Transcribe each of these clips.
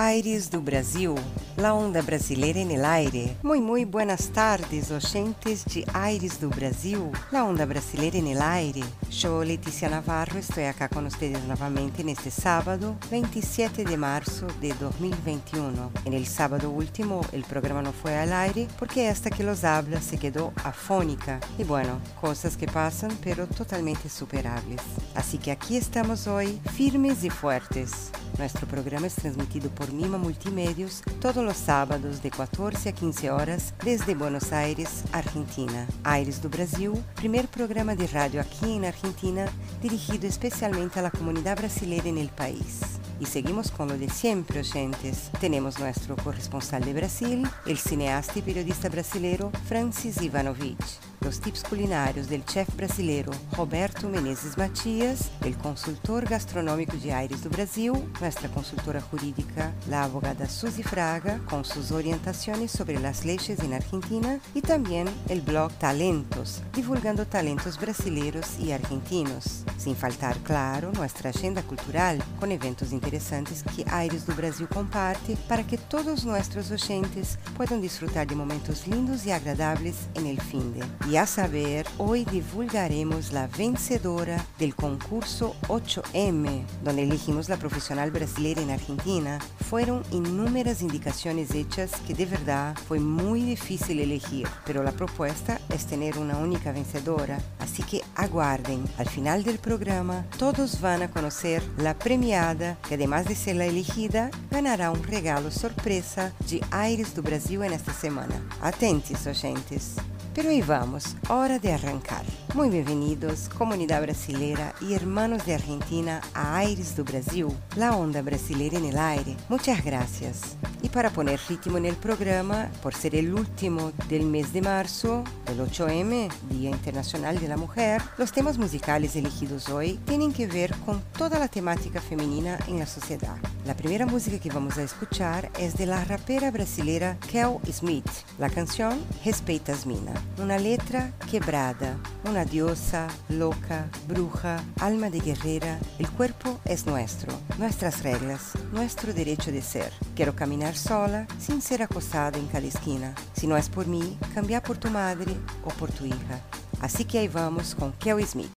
Aires do Brasil, La Onda Brasileira en el Aire. Muy, muy buenas tardes, oyentes de Aires do Brasil, La Onda Brasileira en el Aire. Yo, Leticia Navarro, estoy acá con ustedes nuevamente en este sábado, 27 de marzo de 2021. En el sábado último, el programa no fue al aire porque hasta que los habla se quedó afónica. Y bueno, cosas que pasan, pero totalmente superables. Así que aquí estamos hoy, firmes y fuertes. Nuestro programa es transmitido por Mima Multimedios todos los sábados de 14 a 15 horas desde Buenos Aires, Argentina. Aires do Brasil, primer programa de radio aquí en Argentina dirigido especialmente a la comunidad brasileña en el país. Y seguimos con lo de siempre, oyentes. Tenemos nuestro corresponsal de Brasil, el cineasta y periodista brasileño Francis Ivanovich los tips culinarios del chef brasileiro Roberto Menezes Matias, el consultor gastronómico de Aires do Brasil, nuestra consultora jurídica, la abogada Suzy Fraga, con sus orientaciones sobre las leyes en Argentina, y también el blog Talentos, divulgando talentos brasileiros y argentinos. Sin faltar, claro, nuestra agenda cultural, con eventos interesantes que Aires do Brasil comparte para que todos nuestros oyentes puedan disfrutar de momentos lindos y agradables en el fin de. Y a saber, hoy divulgaremos la vencedora del concurso 8M, donde elegimos la profesional brasileña en Argentina. Fueron innumerables indicaciones hechas que de verdad fue muy difícil elegir, pero la propuesta es tener una única vencedora, así que aguarden. Al final del programa, todos van a conocer la premiada, que además de ser la elegida, ganará un regalo sorpresa de Aires do Brasil en esta semana. Atentos, oyentes. Pero ahí vamos, hora de arrancar. Muy bienvenidos, comunidad brasilera y hermanos de Argentina a Aires do Brasil, la onda brasileira en el aire. Muchas gracias. Y para poner ritmo en el programa, por ser el último del mes de marzo, el 8M, Día Internacional de la Mujer, los temas musicales elegidos hoy tienen que ver con toda la temática femenina en la sociedad. La primera música que vamos a escuchar es de la rapera brasilera Kel Smith. La canción Respeitas Mina. Una letra quebrada, una diosa, loca, bruja, alma de guerrera. El cuerpo es nuestro, nuestras reglas, nuestro derecho de ser. Quiero caminar sola sin ser acosada en cada esquina. Si no es por mí, cambia por tu madre o por tu hija. Así que ahí vamos con Kel Smith.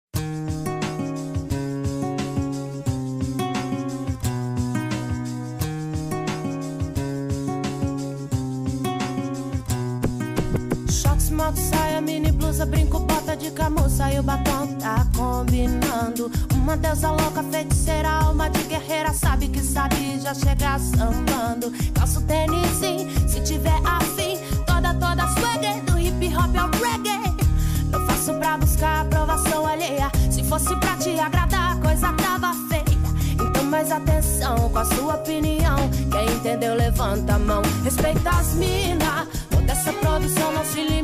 brinco, de camuça e o batom tá combinando. Uma deusa louca, feiticeira, alma de guerreira, sabe que sabe já chegar sambando. Calço tênis, se tiver afim, toda, toda swagger, do hip hop ao reggae. Não faço pra buscar aprovação alheia, se fosse pra te agradar, a coisa tava feia. Então mais atenção com a sua opinião, quem entendeu levanta a mão, respeita as minas. Essa produção não se limita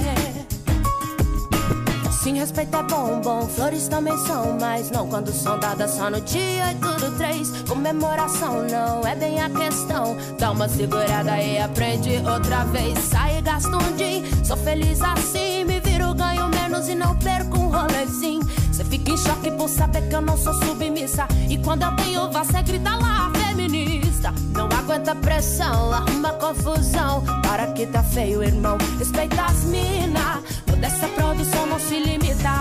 Sim, respeito é bom, bom, flores também são Mas não quando são dadas só no dia e tudo três. Comemoração não é bem a questão. Dá uma segurada e aprende outra vez. Sai e gasta um din, sou feliz assim. Me viro, ganho menos e não perco um rolezinho Cê fica em choque por saber que eu não sou submissa. E quando eu tenho você grita lá, feminista. Não aguenta pressão, arruma confusão. Para que tá feio, irmão Respeita as mina. Dessa produção não se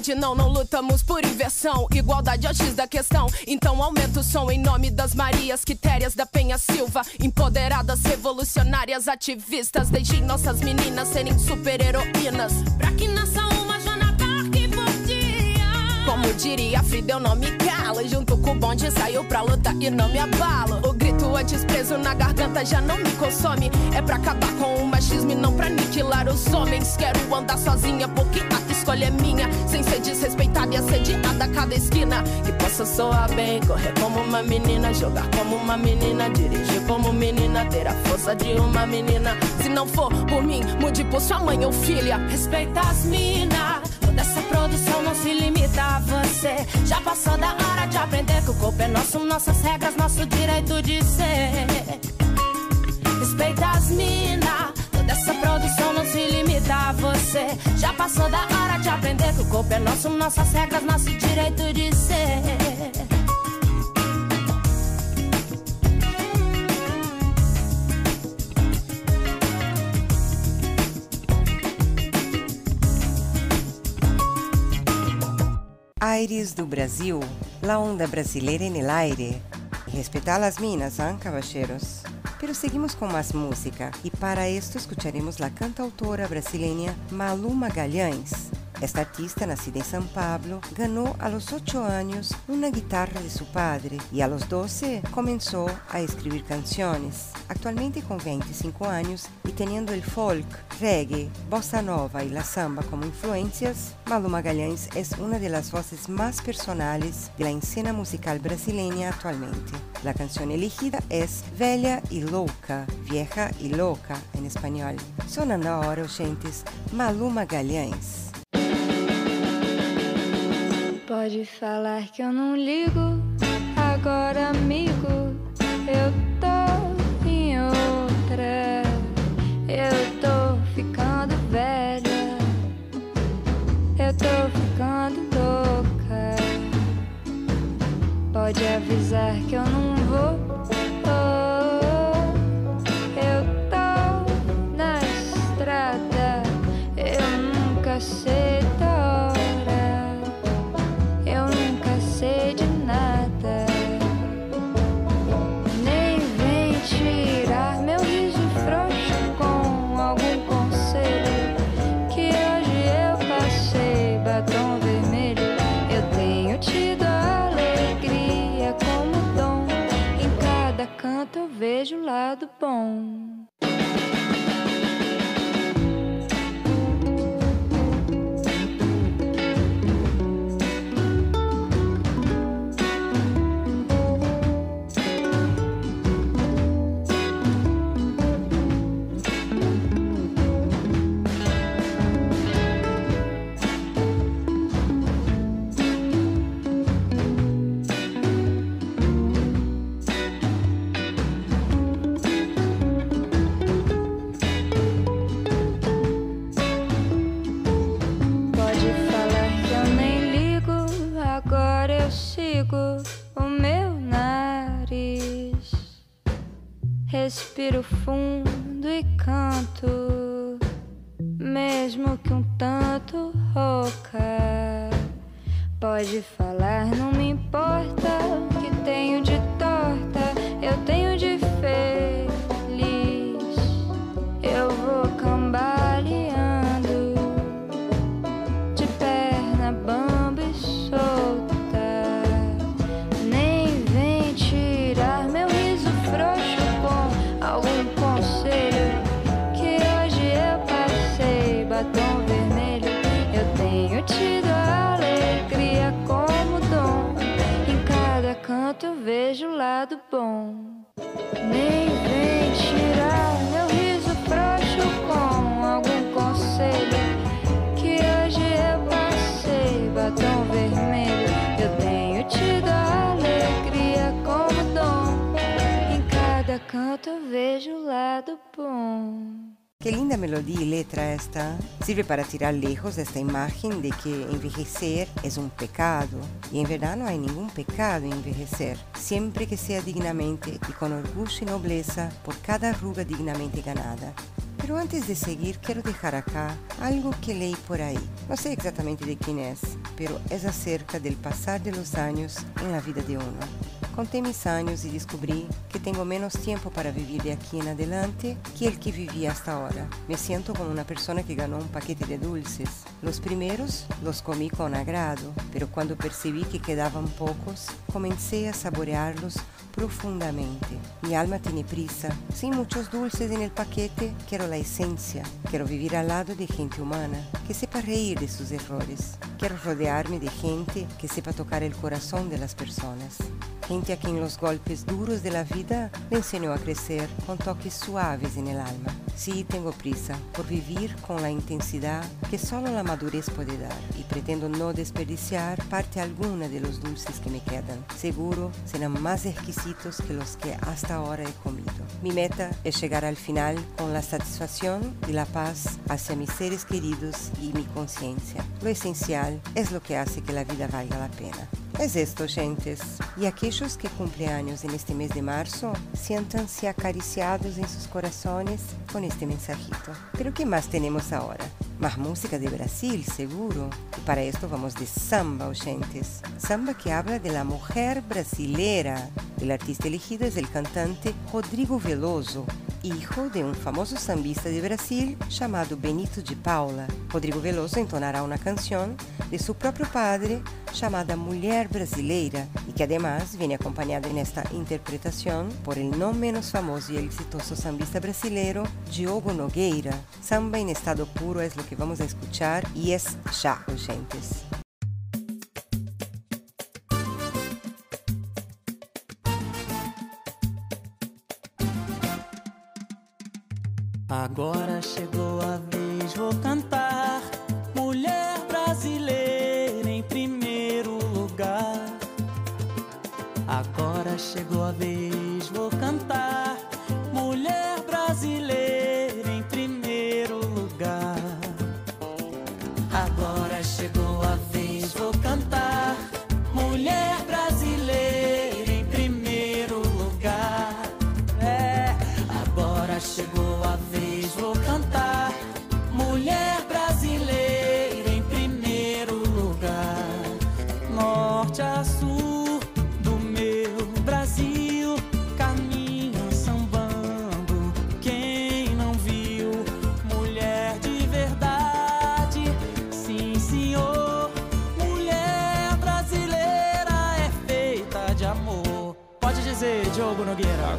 na maldade, não, não lutamos por inversão. Igualdade é o X da questão. Então aumenta o som em nome das Marias Quitérias da Penha Silva. Empoderadas, revolucionárias, ativistas. Deixem nossas meninas serem super-heroínas. Pra que nasça Como diria Frida, eu não me calo. Junto com o bonde saiu pra luta e não me abalo. O grito antes preso na garganta já não me consome. É pra acabar com o machismo e não pra aniquilar os homens. Quero andar sozinha porque a escolha é minha. Sem ser desrespeitada e assediada a cada esquina. Que possa soar bem, correr como uma menina, jogar como uma menina, dirigir como menina, ter a força de uma menina. Se não for por mim, mude por sua mãe ou filha. Respeita as minas. Se limita a você. Já passou da hora de aprender que o corpo é nosso, nossas regras, nosso direito de ser. Respeita as minas. Toda essa produção não se limita a você. Já passou da hora de aprender que o corpo é nosso, nossas regras, nosso direito de ser. Aires do Brasil, la onda brasileira en el aire. Respetar las minas, ¿ah, caballeros? Pero seguimos com mais música e para esto escucharemos la cantautora brasileña Malu Magalhães. Esta artista, nacida en São Paulo, ganó a los 8 años una guitarra de su padre y a los 12 comenzó a escribir canciones. Actualmente con 25 años y teniendo el folk, reggae, bossa nova y la samba como influencias, Malu Magalhães es una de las voces más personales de la escena musical brasileña actualmente. La canción elegida es Velha y Louca, Vieja y Loca en español. Sonando ahora, oyentes, Malu Magalhães. Pode falar que eu não ligo, agora amigo, eu tô em outra. Eu tô ficando velha, eu tô ficando louca. Pode avisar que eu não Bye. Respiro fundo vejo o lado bom. Que linda melodia e letra esta. Serve para tirar lejos esta imagem de que envelhecer é um pecado. E em verdade não há nenhum pecado em envelhecer, sempre que seja dignamente e com orgulho e nobreza por cada ruga dignamente ganada. Pero antes de seguir, quiero dejar acá algo que leí por ahí. No sé exactamente de quién es, pero es acerca del pasar de los años en la vida de uno. Conté mis años y descubrí que tengo menos tiempo para vivir de aquí en adelante que el que viví hasta ahora. Me siento como una persona que ganó un paquete de dulces. Los primeros los comí con agrado, pero cuando percibí que quedaban pocos, comencé a saborearlos profundamente. Mi alma tiene prisa, sin muchos dulces en el paquete, quiero la esencia, quiero vivir al lado de gente humana, que sepa reír de sus errores. Quiero rodearme de gente que sepa tocar el corazón de las personas. Gente a quien los golpes duros de la vida le enseñó a crecer con toques suaves en el alma. Sí, tengo prisa por vivir con la intensidad que solo la madurez puede dar y pretendo no desperdiciar parte alguna de los dulces que me quedan. Seguro serán más exquisitos que los que hasta ahora he comido. Mi meta es llegar al final con la satisfacción y la paz hacia mis seres queridos y mi conciencia. Lo esencial es lo que hace que la vida valga la pena. Es esto, gentes. Y aquellos que cumplen años en este mes de marzo, siéntanse acariciados en sus corazones con este mensajito. Pero ¿qué más tenemos ahora? Más música de Brasil, seguro. Y para esto vamos de samba, oyentes. Samba que habla de la mujer brasilera. El artista elegido es el cantante Rodrigo Veloso, hijo de um famoso sambista de Brasil chamado Benito de Paula. Rodrigo Veloso entonará uma canção de seu próprio padre chamada Mulher Brasileira e que además vem acompanhada nesta interpretação por el não menos famoso e exitoso sambista brasileiro Diogo Nogueira. Samba em estado puro é o que vamos escuchar e é já, gentes. Agora chegou a vez, vou cantar.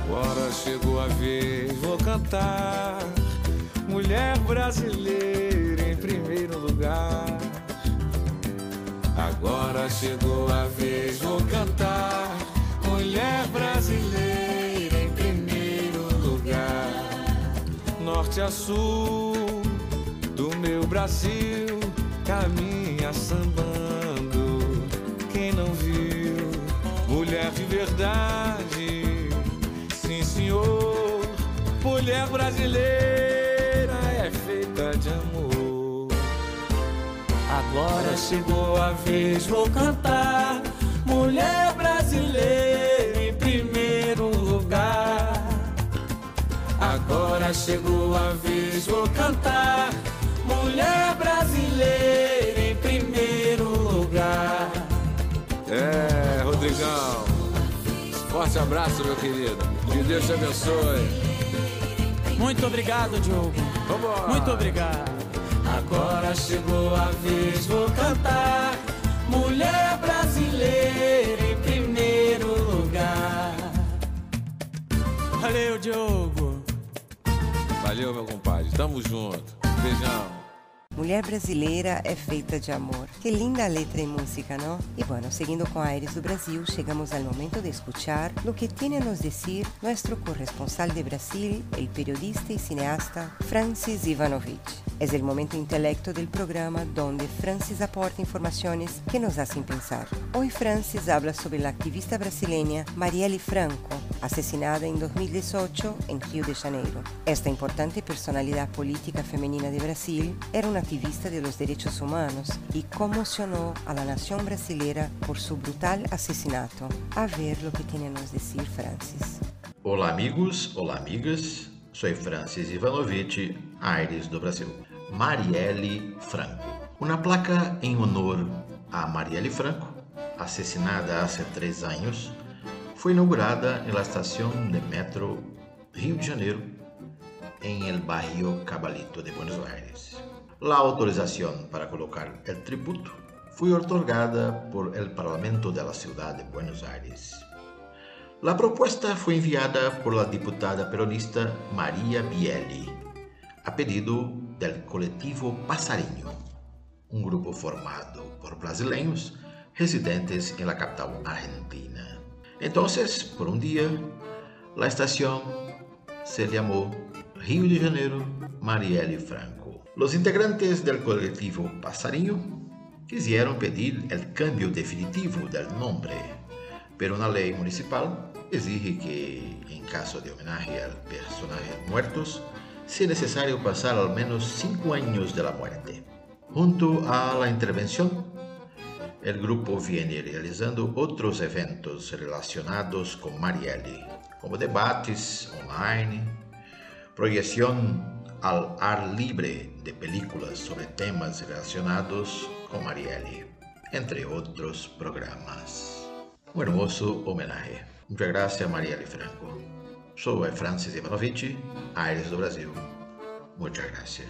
Agora chegou a vez, vou cantar. Mulher brasileira em primeiro lugar. Agora chegou a vez, vou cantar. Mulher brasileira em primeiro lugar. Norte a sul do meu Brasil, caminha sambando. Quem não viu, mulher de verdade, Mulher brasileira é feita de amor. Agora chegou a vez, vou cantar. Mulher brasileira em primeiro lugar. Agora chegou a vez, vou cantar. Mulher brasileira em primeiro lugar. É, Rodrigão. Forte abraço, meu querido. Que Deus te abençoe. Muito obrigado, Diogo. Vambora. Muito obrigado. Agora chegou a vez, vou cantar. Mulher brasileira em primeiro lugar. Valeu, Diogo. Valeu, meu compadre. Tamo junto. Beijão. Mulher brasileira é feita de amor. Que linda letra y música, ¿no? Y bueno, siguiendo con Aires do Brasil, llegamos al momento de escuchar lo que tiene a nos decir nuestro corresponsal de Brasil, el periodista y cineasta Francis Ivanovich. Es el momento intelecto del programa donde Francis aporta informaciones que nos hacen pensar. Hoy Francis habla sobre la activista brasileña Marielle Franco, asesinada en 2018 en Río de Janeiro. Esta importante personalidad política femenina de Brasil era una activista de los derechos humanos y conmocionó a la nación brasilera por su brutal asesinato. A ver lo que tiene a nos decir Francis. Olá, amigos, olá, amigas. Sou Francis Ivanovich, Aires do Brasil. Marielle Franco. Uma placa em honor a Marielle Franco, assassinada há três anos, foi inaugurada na estação de metro Rio de Janeiro, em el barrio Cabalito de Buenos Aires. La autorização para colocar el tributo foi otorgada por el Parlamento de la Ciudad de Buenos Aires. La propuesta fue enviada por la diputada peronista María Bielli, a pedido del colectivo Passarinho, un grupo formado por brasileños residentes en la capital argentina. Entonces, por un día, la estación se llamó Río de Janeiro Marielle Franco. Los integrantes del colectivo Passarinho quisieron pedir el cambio definitivo del nombre, pero una ley municipal exige que, en caso de homenaje a personajes muertos, sea necesario pasar al menos cinco años de la muerte. Junto a la intervención, el grupo viene realizando otros eventos relacionados con Marielle, como debates online, proyección al ar libre de películas sobre temas relacionados con Marielle, entre otros programas. Un hermoso homenaje. Muchas gracias, Marielle Franco. Soy Francis Ivanovici, Aires do Brasil. Muchas gracias.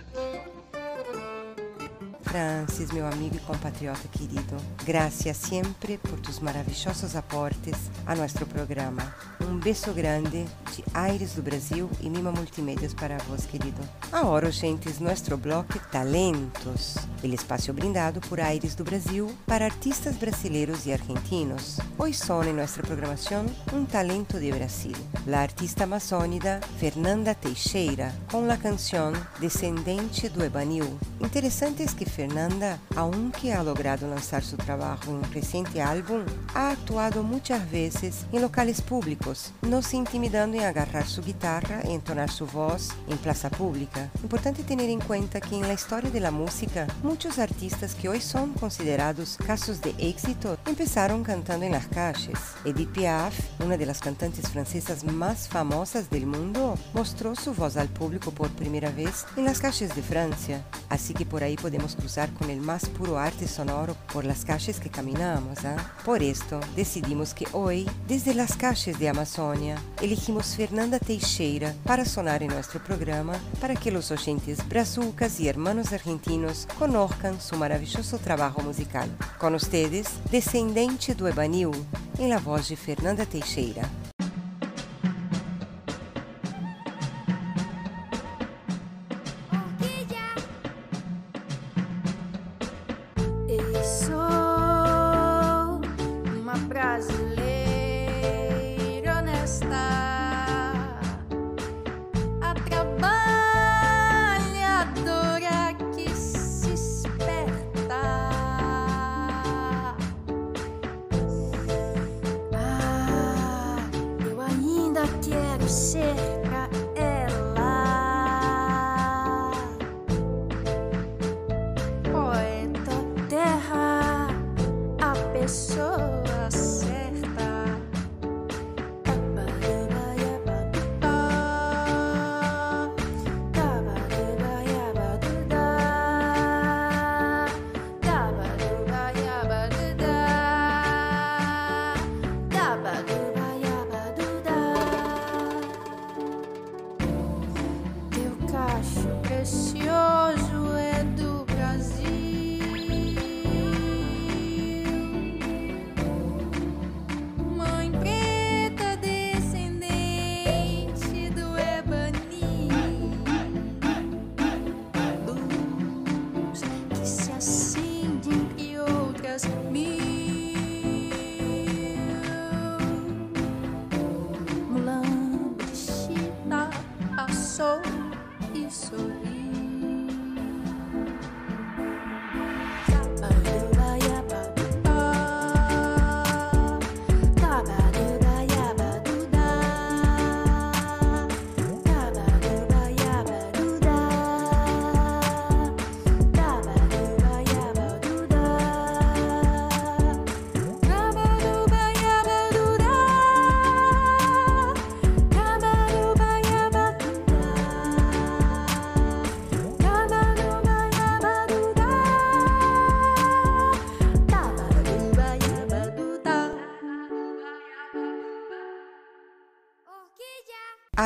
Francis, meu amigo e compatriota querido, gracias sempre por tus maravilhosos aportes a nosso programa. Um beijo grande de Aires do Brasil e Mima Multimedios para vos, querido. Agora, gentes, nosso bloco Talentos, el espaço brindado por Aires do Brasil para artistas brasileiros e argentinos. Hoje são em nossa programação um talento de Brasil, a artista amazônica Fernanda Teixeira, com a canção Descendente do Ebanil. Interessante é que Fernanda, aunque ha logrado lançar su trabajo en un reciente álbum, ha actuado muchas veces en locales públicos, no se intimidando en agarrar su guitarra y entonar su voz en plaza pública. Importante tener en cuenta que en la historia de la música, muchos artistas que hoy son considerados casos de éxito empezaron cantando en las calles. Edith Piaf, una de las cantantes francesas más famosas del mundo, mostró su voz al público por primera vez en las calles de Francia. Assim que por aí podemos cruzar con el más puro arte sonoro por las calles que caminamos. ¿eh? Por esto decidimos que hoy, desde las calles de Amazonia, elegimos Fernanda Teixeira para sonar en nuestro programa para que los oyentes brazucas y hermanos argentinos conozcan su maravilloso trabajo musical. Con ustedes, Descendente do Ebanil, en la voz de Fernanda Teixeira.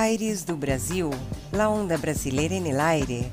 Aires do Brasil, la onda brasileira en el aire.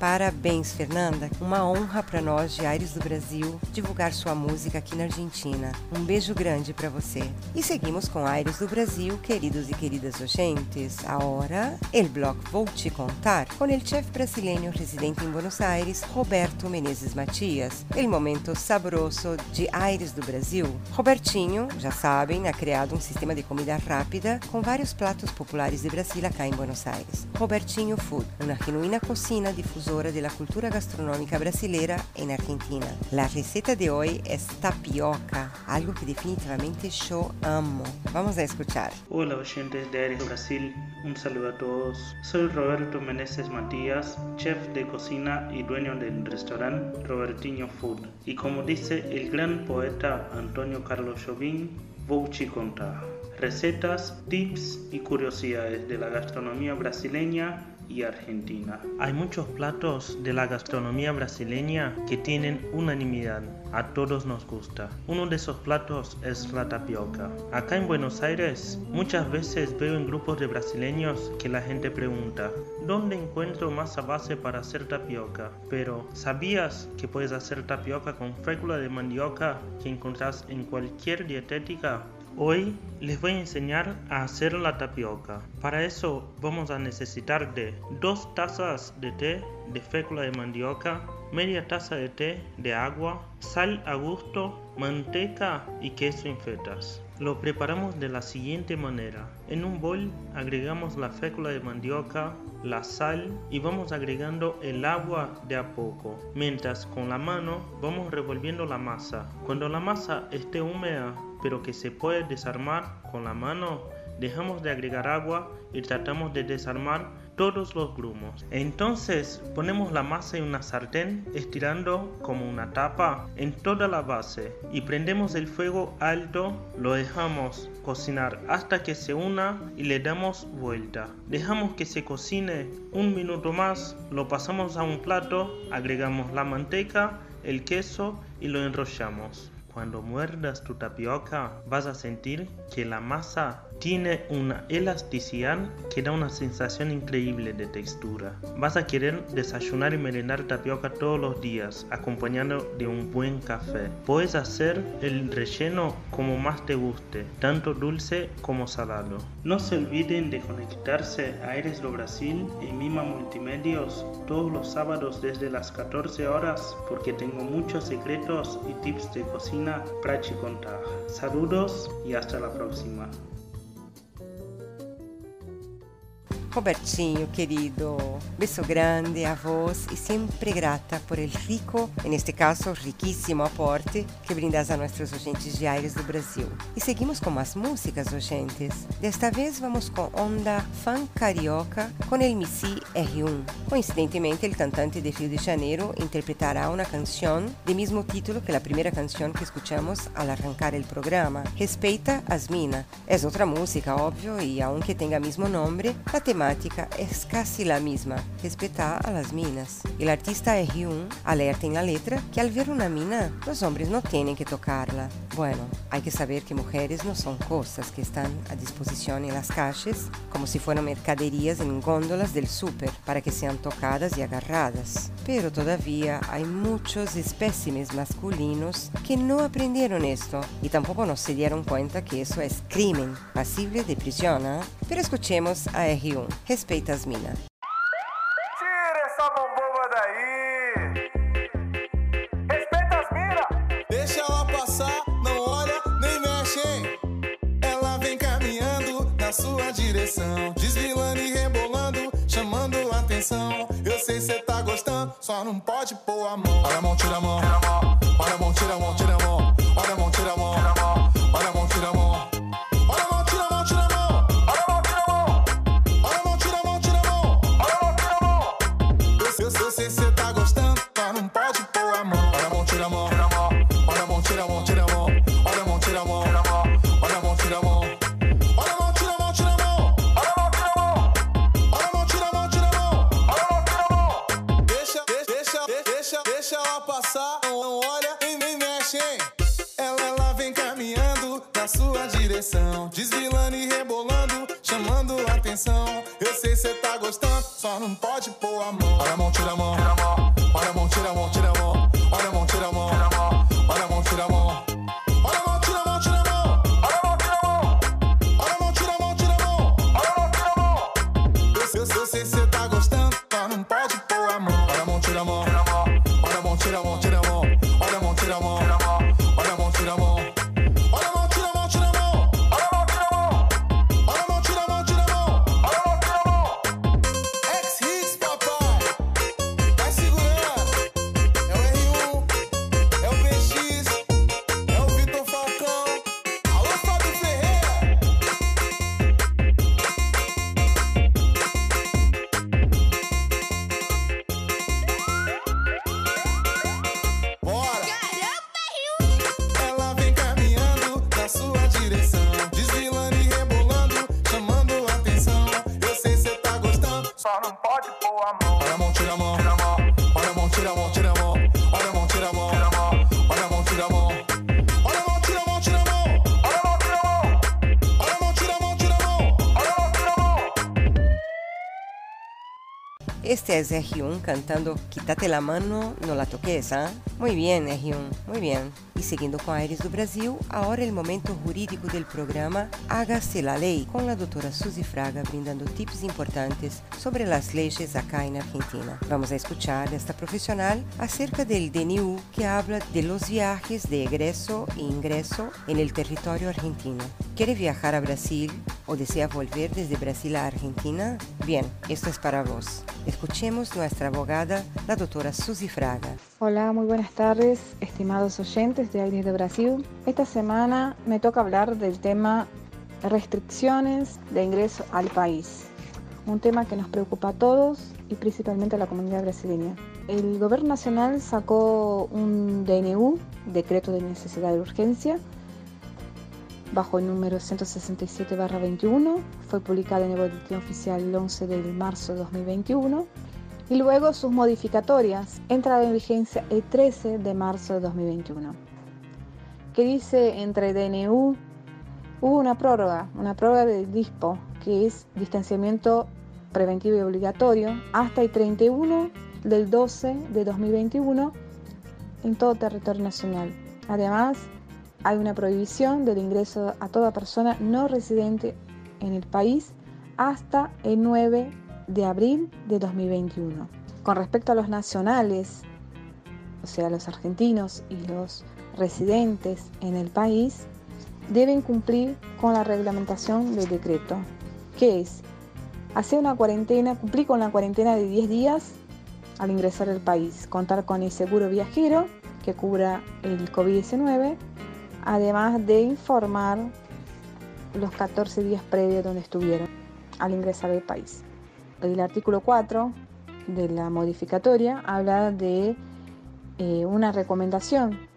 Parabéns, Fernanda. Uma honra para nós de Aires do Brasil divulgar sua música aqui na Argentina. Um beijo grande para você. E seguimos com Aires do Brasil, queridos e queridas ouvintes. Agora, el bloco Vou Te Contar, com o chefe brasileiro residente em Buenos Aires, Roberto Menezes Matias. El momento saboroso de Aires do Brasil. Robertinho, já sabem, ha criado um sistema de comida rápida com vários pratos populares de Brasil acá em Buenos Aires. Robertinho Food, uma genuína cocina difusora de la cultura gastronómica brasileira en Argentina. La receta de hoy es tapioca, algo que definitivamente yo amo. Vamos a escuchar. Hola oyentes de Aires Brasil, un saludo a todos. Soy Roberto Meneses Matías, chef de cocina y dueño del restaurante Robertinho Food. Y como dice el gran poeta Antonio Carlos Jobim, vou te contar. Recetas, tips y curiosidades de la gastronomía brasileña Argentina. Hay muchos platos de la gastronomía brasileña que tienen unanimidad. A todos nos gusta. Uno de esos platos es la tapioca. Acá en Buenos Aires muchas veces veo en grupos de brasileños que la gente pregunta, ¿dónde encuentro masa base para hacer tapioca? Pero ¿sabías que puedes hacer tapioca con fécula de mandioca que encontrás en cualquier dietética? Hoy les voy a enseñar a hacer la tapioca. Para eso vamos a necesitar de dos tazas de té de fécula de mandioca, media taza de té de agua, sal a gusto, manteca y queso en fetas. Lo preparamos de la siguiente manera. En un bol agregamos la fécula de mandioca, la sal y vamos agregando el agua de a poco. Mientras con la mano vamos revolviendo la masa. Cuando la masa esté húmeda pero que se puede desarmar con la mano, dejamos de agregar agua y tratamos de desarmar todos los grumos. Entonces ponemos la masa en una sartén estirando como una tapa en toda la base y prendemos el fuego alto, lo dejamos cocinar hasta que se una y le damos vuelta. Dejamos que se cocine un minuto más, lo pasamos a un plato, agregamos la manteca, el queso y lo enrollamos. Cuando muerdas tu tapioca vas a sentir que la masa tiene una elasticidad que da una sensación increíble de textura. Vas a querer desayunar y merendar tapioca todos los días, acompañado de un buen café. Puedes hacer el relleno como más te guste, tanto dulce como salado. No se olviden de conectarse a Aires do Brasil en Mima Multimedios todos los sábados desde las 14 horas porque tengo muchos secretos y tips de cocina para te contar. Saludos y hasta la próxima. Robertinho, querido, beso grande a vos y siempre grata por el rico, en este caso riquísimo aporte que brindas a nuestros oyentes diários do Brasil. E seguimos com as músicas, oyentes. Desta vez vamos com onda funk carioca com el Missy R1. Coincidentemente, el cantante de Rio de Janeiro interpretará una canción de mismo título que la primera canción que escuchamos al arrancar el programa, Respeita as Mina. Es otra música, obvio, y aunque tenga mismo nombre, la temática es casi la misma, respetar a las minas. El artista R1 alerta en la letra que al ver una mina, los hombres no tienen que tocarla. Bueno, hay que saber que mujeres no son cosas que están a disposición en las calles como si fueran mercaderías en góndolas del súper para que sean tocadas y agarradas. Pero todavía hay muchos espécimes masculinos que no aprendieron esto y tampoco no se dieron cuenta que eso es crimen, pasible de prisión. ¿eh? Pero escuchemos a R1. Respeita as minas. Tira essa bomboba daí! Respeita as minas! Deixa ela passar, não olha nem mexe, hein? Ela vem caminhando na sua direção, desvilando e rebolando, chamando a atenção. Eu sei cê tá gostando, só não pode pôr a mão. Olha a mão, tira a mão. Olha a mão, tira a mão, tira a mão. Olha a mão, tira a mão. Olha não pode Este es R1 cantando Quítate la mano, no la toques, ¿ah? Muy bien, R1, muy bien. Y siguiendo con Aires do Brasil, ahora el momento jurídico del programa Hágase la Ley, con la doctora Suzy Fraga brindando tips importantes sobre las leyes acá en Argentina. Vamos a escuchar a esta profesional acerca del DNU que habla de los viajes de egreso e ingreso en el territorio argentino. ¿Quiere viajar a Brasil o desea volver desde Brasil a Argentina? Bien, esto es para vos. Escuchemos nuestra abogada, la doctora Suzy Fraga. Hola, muy buenas tardes, estimados oyentes de Aires de Brasil. Esta semana me toca hablar del tema restricciones de ingreso al país, un tema que nos preocupa a todos y principalmente a la comunidad brasileña. El gobierno nacional sacó un DNU, decreto de necesidad de urgencia, bajo el número 167-21, fue publicado en el Boletín Oficial el 11 de marzo de 2021 y luego sus modificatorias entraron en vigencia el 13 de marzo de 2021. Que dice entre DNU hubo una prórroga, una prórroga del DISPO, que es distanciamiento preventivo y obligatorio, hasta el 31 del 12 de 2021 en todo territorio nacional. Además, hay una prohibición del ingreso a toda persona no residente en el país hasta el 9 de abril de 2021. Con respecto a los nacionales, o sea, los argentinos y los residentes en el país, deben cumplir con la reglamentación del decreto, que es hacer una cuarentena, cumplir con la cuarentena de 10 días al ingresar al país, contar con el seguro viajero que cubra el COVID-19, además de informar los 14 días previos donde estuvieron al ingresar al país. El artículo 4 de la modificatoria habla de eh, una recomendación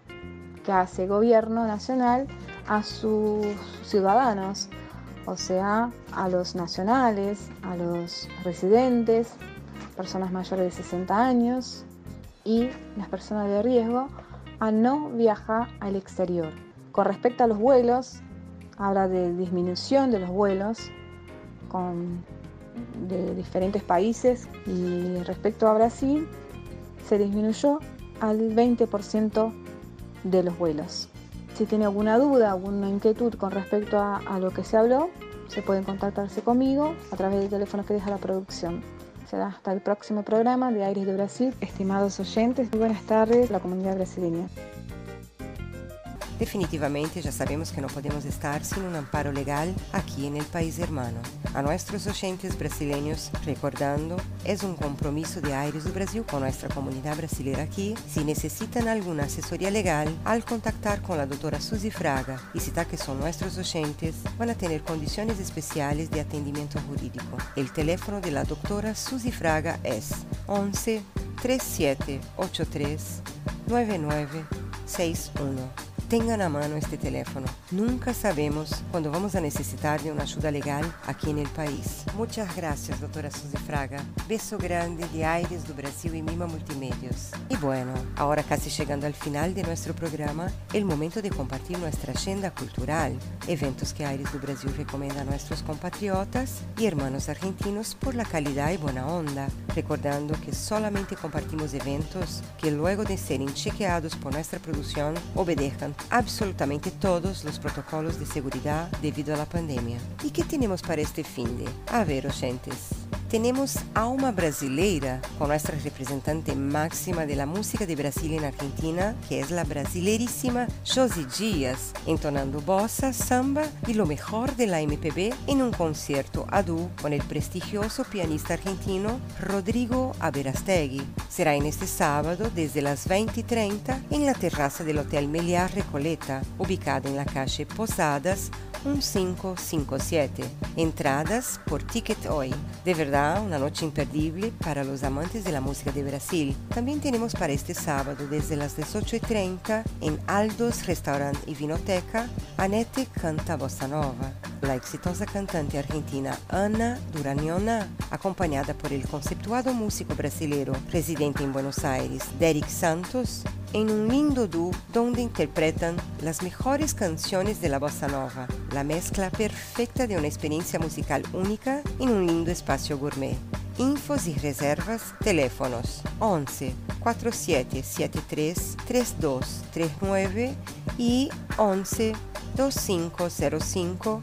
que hace gobierno nacional a sus ciudadanos, o sea, a los nacionales, a los residentes, personas mayores de 60 años y las personas de riesgo a no viajar al exterior. Con respecto a los vuelos, habla de disminución de los vuelos con, de diferentes países y respecto a Brasil se disminuyó al 20% de los vuelos. Si tiene alguna duda, alguna inquietud con respecto a, lo que se habló, se pueden contactarse conmigo a través del teléfono que deja la producción. Será hasta el próximo programa de Aires de Brasil. Estimados oyentes, muy buenas tardes, la comunidad brasileña. Definitivamente ya sabemos que no podemos estar sin un amparo legal aquí en el país hermano. A nuestros oyentes brasileños, recordando, es un compromiso de Aires do Brasil con nuestra comunidad brasileña aquí. Si necesitan alguna asesoría legal, al contactar con la doctora Suzy Fraga y citar que son nuestros oyentes, van a tener condiciones especiales de atendimiento jurídico. El teléfono de la doctora Suzy Fraga es 11 3783 9961. Tengan a mano este teléfono. Nunca sabemos cuando vamos a necesitar de una ayuda legal aquí en el país. Muchas gracias, doctora Suzy Fraga. Beso grande de Aires do Brasil y Mima Multimedios. Y bueno, ahora casi llegando al final de nuestro programa, el momento de compartir nuestra agenda cultural, eventos que Aires do Brasil recomienda a nuestros compatriotas y hermanos argentinos por la calidad y buena onda, recordando que solamente compartimos eventos que luego de serem chequeados por nuestra producción obedezcan absolutamente todos los protocolos de seguridad debido a la pandemia. ¿Y qué tenemos para este fin de? A ver, oyentes. Tenemos Alma Brasileira con nuestra representante máxima de la música de Brasil en Argentina, que es la brasileirísima Josie Dias, entonando bossa, samba y lo mejor de la MPB en un concierto a dúo con el prestigioso pianista argentino Rodrigo Aberastegui. Será en este sábado desde las 20:30 en la terraza del Hotel Meliá Recoleta, ubicado en la calle Posadas 1557. Entradas por Ticket Hoy. De verdad, una noche imperdible para los amantes de la música de Brasil. También tenemos para este sábado desde las 18.30 en Aldos Restaurant y Vinoteca, Anete canta bossa nova. La exitosa cantante argentina Ana Duraniona, acompañada por el conceptuado músico brasileño residente en Buenos Aires, Derek Santos, en un lindo dúo donde interpretan las mejores canciones de la bossa nova, la mezcla perfecta de una experiencia musical única en un lindo espacio gourmet. Infos y reservas, teléfonos 11 4773 3239 y 11 2505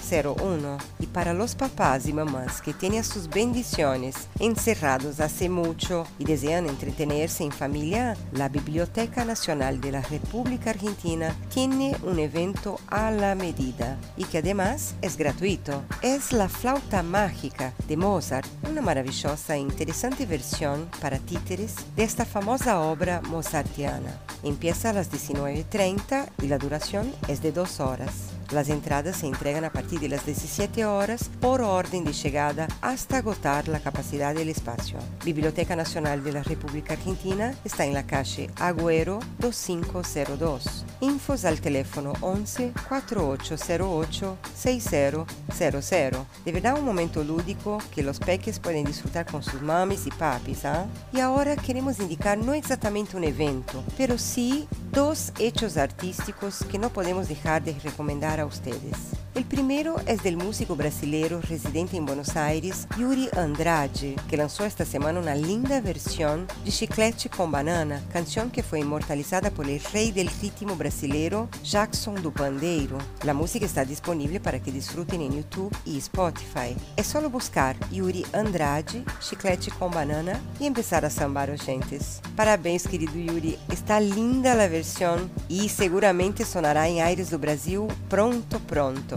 5301. Y para los papás y mamás que tienen sus bendiciones encerrados hace mucho y desean entretenerse en familia, la Biblioteca Nacional de la República Argentina tiene un evento a la medida y que además es gratuito. Es la flauta mágica de Mozart, una maravillosa e interesante versión para títeres de esta famosa obra mozartiana. Empieza a las 19.30 y la duración es de dos horas. Las entradas se entregan a partir de las 17 horas por orden de llegada hasta agotar la capacidad del espacio. Biblioteca Nacional de la República Argentina está en la calle Agüero 2502. Infos al teléfono 11 4808 6000. De verdad un momento lúdico que los peques pueden disfrutar con sus mamis y papis. ¿ah? Y ahora queremos indicar no exactamente un evento, pero sí dos hechos artísticos que no podemos dejar de recomendar para ustedes. El primero es del músico brasileño residente en Buenos Aires, Yuri Andrade, que lanzó esta semana una linda versión de Chiclete con Banana, canción que fue inmortalizada por el rey del ritmo brasileño, Jackson do Pandeiro. La música está disponible para que disfruten en YouTube y Spotify. Es solo buscar Yuri Andrade, Chiclete com Banana y empezar a sambar oyentes. Parabéns, querido Yuri. Está linda la versión y seguramente sonará en Aires do Brasil pronto, pronto.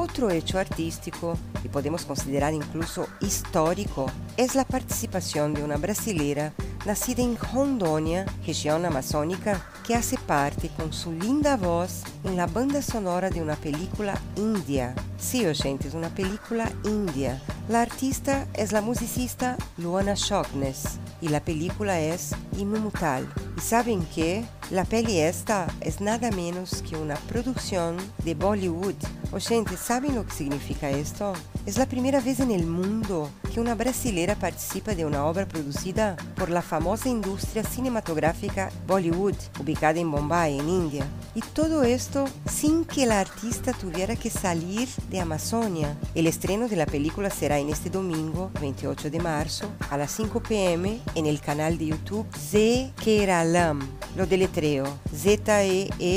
Otro hecho artístico, y podemos considerar incluso histórico, es la participación de una brasilera nacida en Rondônia, región amazónica, que hace parte con su linda voz en la banda sonora de una película india. Sí, oyentes, una película india. La artista es la musicista Luana Shockness y la película es Inumutal. ¿Y saben qué? La peli esta es nada menos que una producción de Bollywood. Oyentes, ¿saben lo que significa esto? Es la primera vez en el mundo que una brasilera participa de una obra producida por la famosa industria cinematográfica Bollywood, ubicada en Bombay, en India. Y todo esto sin que la artista tuviera que salir de Amazonia. El estreno de la película será en este domingo, 28 de marzo, a las 5 pm, en el canal de YouTube Z Keralam. Lo deletreo Z-E-K-E-R-A-L-A-M.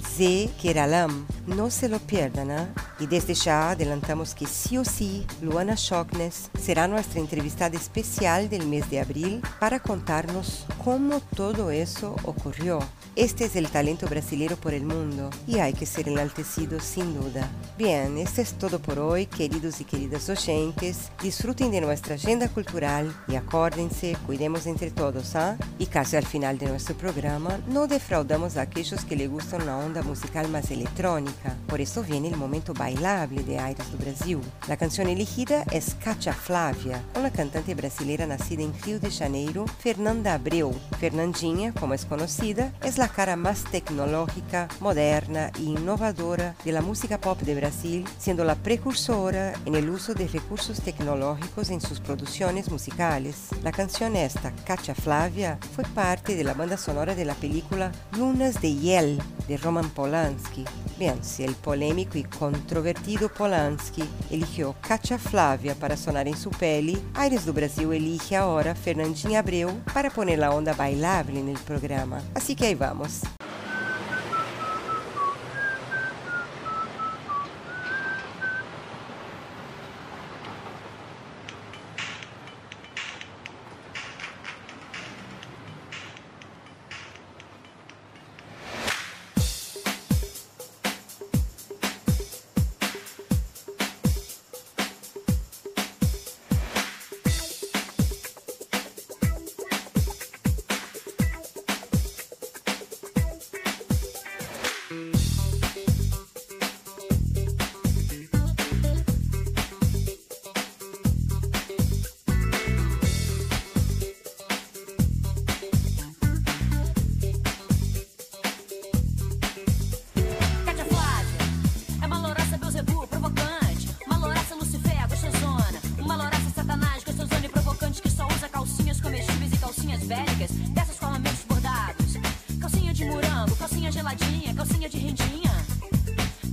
Z Keralam. No se lo pierdan, ¿eh? Y desde ya adelantamos que sí o sí, Luana Shockness será nuestra entrevistada especial del mes de abril para contarnos cómo todo eso ocurrió. Este es el talento brasileño por el mundo y hay que ser enaltecido sin duda. Bien, esto es todo por hoy, queridos y queridas oyentes. Disfruten de nuestra agenda cultural y acórdense, cuidemos entre todos, ¿ah? ¿eh? Y casi al final de nuestro programa, no defraudamos a aquellos que les gustan una onda musical más electrónica. Por eso viene el momento bailable de Aires do Brasil. La canción elegida es Cacha Flávia, una cantante brasileña nacida en Rio de Janeiro, Fernanda Abreu. Fernandinha, como es conocida, es la cara más tecnológica, moderna e innovadora de la música pop de Brasil, siendo la precursora en el uso de recursos tecnológicos en sus producciones musicales. La canción esta, Cacha Flavia, fue parte de la banda sonora de la película Lunas de Hiel de Roman Polanski. Bien, si el polémico y controvertido Polanski eligió Cacha Flavia para sonar en su peli, Aires do Brasil elige ahora Fernandinha Abreu para poner la onda bailable en el programa. Así que ahí va regresamos.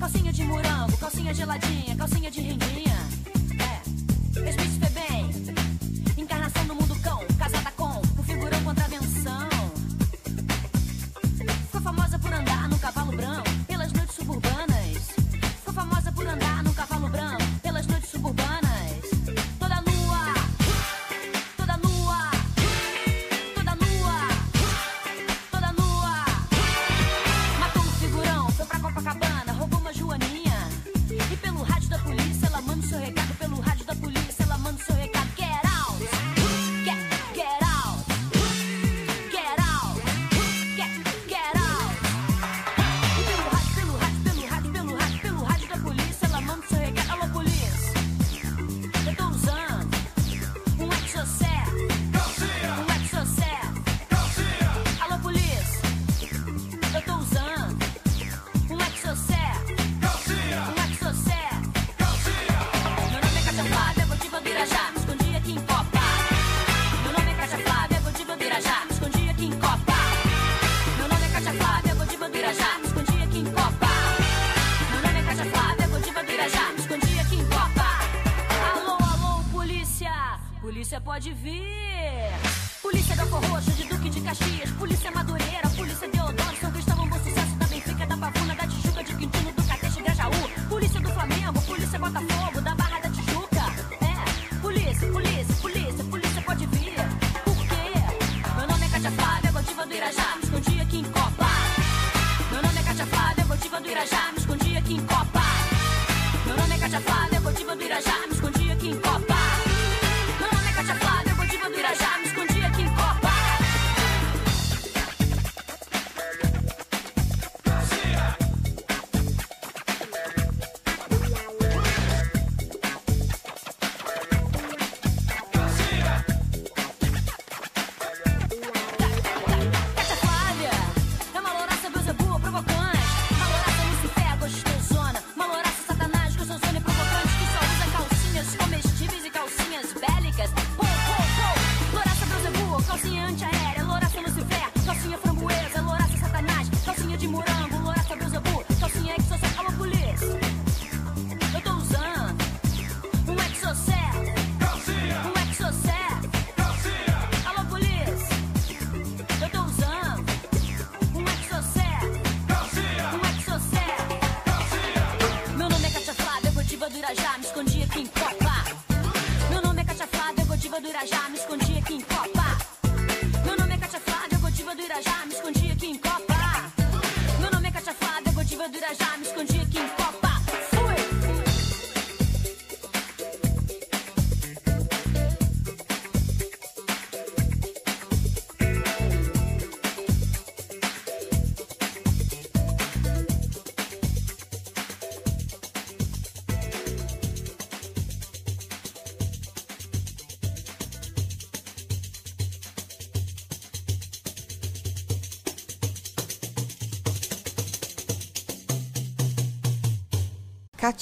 Calcinha de morango, calcinha geladinha, calcinha de rendinha. É,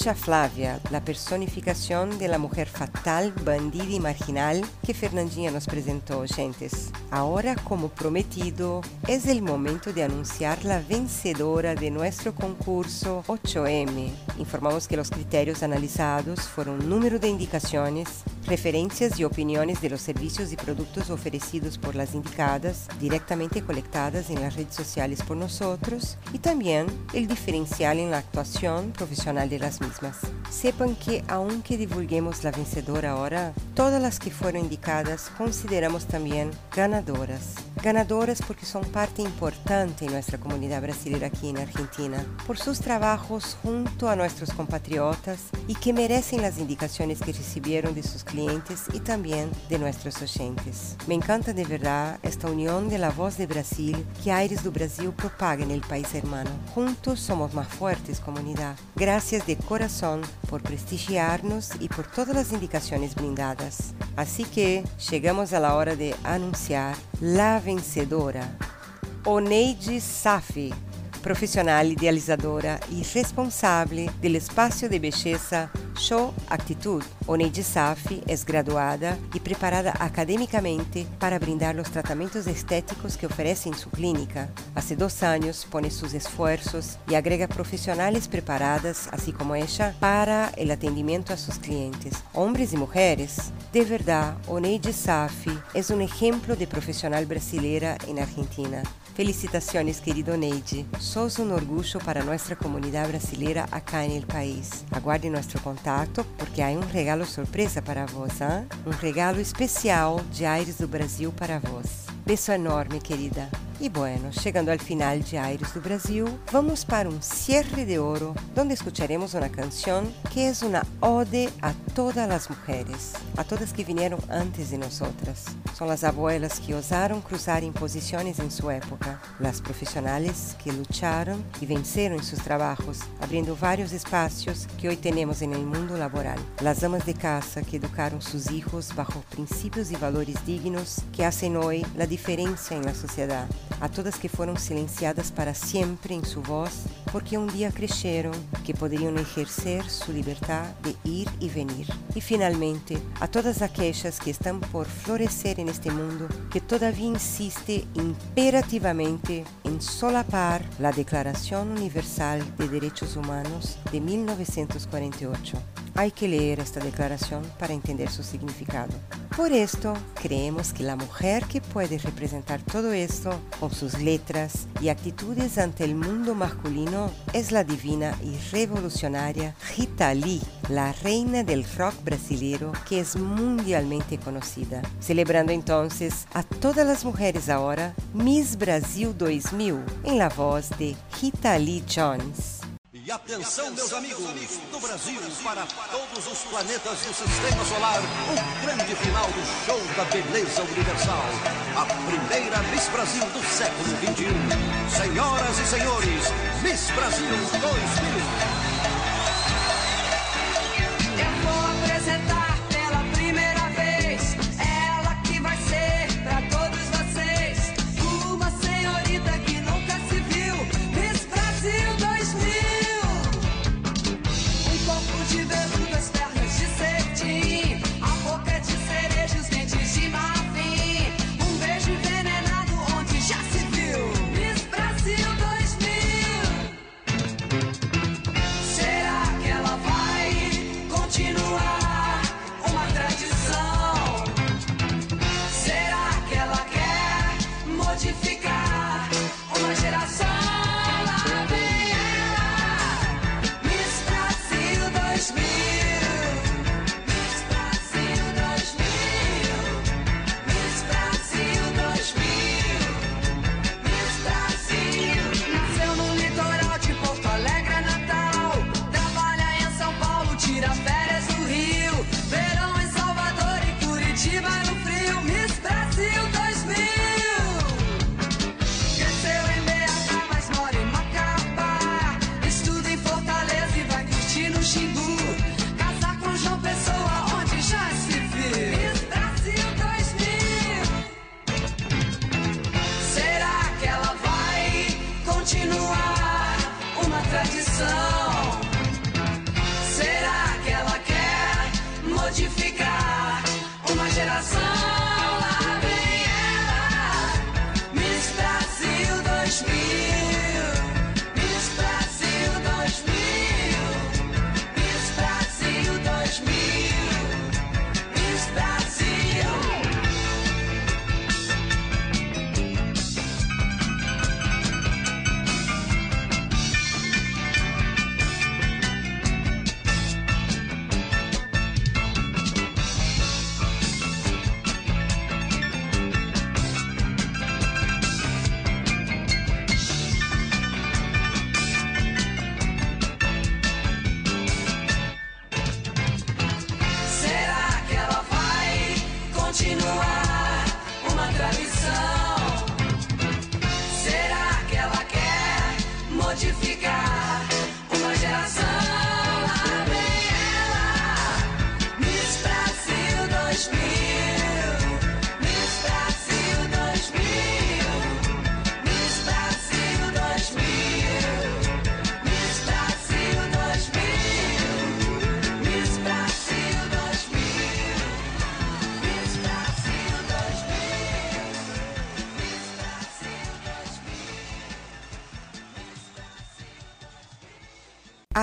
la personificación de la mujer fatal, bandida y marginal que Fernandinha nos presentó, oyentes. Ahora, como prometido, es el momento de anunciar la vencedora de nuestro concurso 8M. Informamos que los criterios analizados fueron número de indicaciones, referencias y opiniones de los servicios y productos ofrecidos por las indicadas, directamente colectadas en las redes sociales por nosotros, y también el diferencial en la actuación profesional de las mismas. Sepan que aunque divulguemos la vencedora ahora, todas las que fueron indicadas consideramos también ganadoras. Ganadoras porque son parte importante en nuestra comunidad brasileña aquí en Argentina, por sus trabajos junto a nuestros compatriotas y que merecen las indicaciones que recibieron de sus clientes y también de nuestros oyentes. Me encanta de verdad esta unión de la voz de Brasil que Aires do Brasil propaga en el país hermano. Juntos somos más fuertes comunidad. Gracias de corazón por prestigiarnos y por todas las indicaciones brindadas. Así que llegamos a la hora de anunciar la vencedora. Oneide Safi, profissional idealizadora e responsável do espaço de beleza Show Actitude. Oneide Safi é graduada e preparada academicamente para brindar os tratamentos estéticos que oferece em sua clínica. Há dois anos pone seus esforços e agrega profissionais preparadas, assim como ela, para o atendimento a seus clientes, homens e mulheres. De verdade, Oneide Safi é um exemplo de profissional brasileira em Argentina. Felicitaciones, querido Neide. Sos un orgullo para nuestra comunidad brasileira acá en el país. Aguarde nuestro contacto porque hay un regalo sorpresa para vos, ¿ah? Un regalo especial de Aires do Brasil para vos. Beso enorme, querida. E bueno, chegando ao final de Aires do Brasil, vamos para um cierre de oro, onde escucharemos uma canção que é uma ode a todas as mulheres, a todas que vieram antes de nós. São as abuelas que ousaram cruzar em posições em sua época, as profissionais que lutaram e venceram em seus trabalhos, abrindo vários espaços que hoje temos no mundo laboral, as amas de casa que educaram seus filhos bajo princípios e valores dignos que hacen hoje a diferença na sociedade a todas que foram silenciadas para sempre em sua voz, porque um dia cresceram, que poderiam exercer sua liberdade de ir e venir. E finalmente, a todas aquelas que estão por florescer neste mundo, que todavia insiste imperativamente em solapar a Declaração Universal de Direitos Humanos de 1948. Hay que leer esta declaración para entender su significado. Por esto, creemos que la mujer que puede representar todo esto con sus letras y actitudes ante el mundo masculino es la divina y revolucionaria Rita Lee, la reina del rock brasileiro que es mundialmente conocida. Celebrando entonces a todas las mujeres ahora, Miss Brasil 2000, en la voz de Rita Lee Jones. E atenção, meus amigos, do Brasil para todos os planetas do Sistema Solar, o grande final do show da beleza universal. A primeira Miss Brasil do século XXI. Senhoras e senhores, Miss Brasil 2000.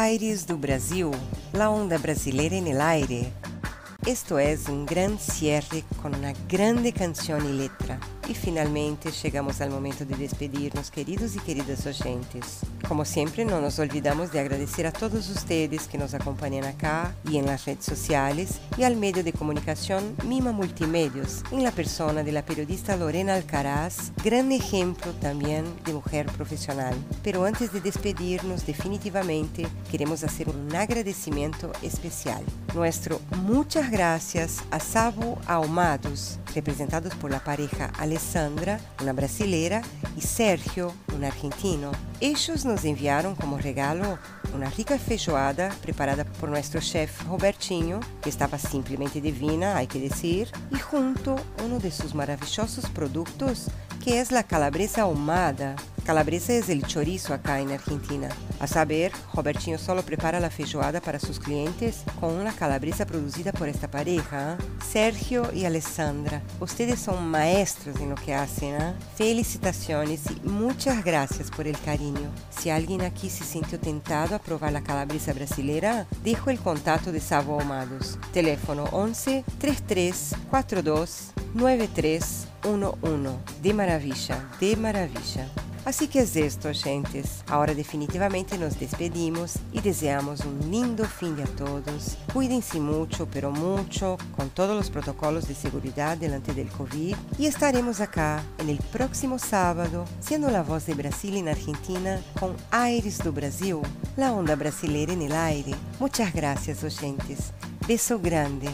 Aires do Brasil, la onda brasileira en el aire. Esto es un gran cierre con una grande canción y letra. Y finalmente llegamos al momento de despedirnos, queridos y queridas oyentes. Como siempre, no nos olvidamos de agradecer a todos ustedes que nos acompañan acá y en las redes sociales y al medio de comunicación Mima Multimedios, en la persona de la periodista Lorena Alcaraz, gran ejemplo también de mujer profesional. Pero antes de despedirnos definitivamente, queremos hacer un agradecimiento especial. Nuestro muchas gracias a Sabo Almados, representados por la pareja Alessandra, una brasilera, y Sergio, un argentino. Eles nos enviaram como regalo uma rica feijoada preparada por nosso chefe Robertinho, que estava simplesmente divina, há que dizer, e junto um de seus maravilhosos produtos, que é a calabresa ahumada, Calabresa es el chorizo acá en Argentina. A saber, Robertinho solo prepara la feijoada para sus clientes con una calabresa producida por esta pareja. Sergio y Alessandra, ustedes son maestros en lo que hacen. ¿eh? Felicitaciones y muchas gracias por el cariño. Si alguien aquí se sintió tentado a probar la calabresa brasileira, dejo el contacto de Savo Ahumados. Teléfono 11 33 42 93 11. De maravilla, de maravilla. Así que es esto, gentes. Ahora definitivamente nos despedimos y deseamos un lindo de a todos. Cuídense mucho, pero mucho, con todos los protocolos de seguridad delante del COVID. Y estaremos acá el próximo sábado, siendo la voz de Brasil en Argentina con Aires do Brasil, la onda brasileira en el aire. Muchas gracias, oyentes. Beso grande.